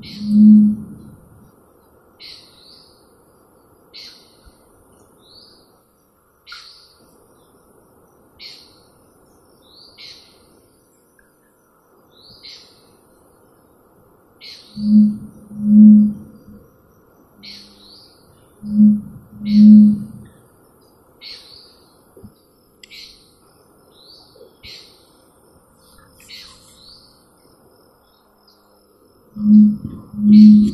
Mm-hmm. 嗯。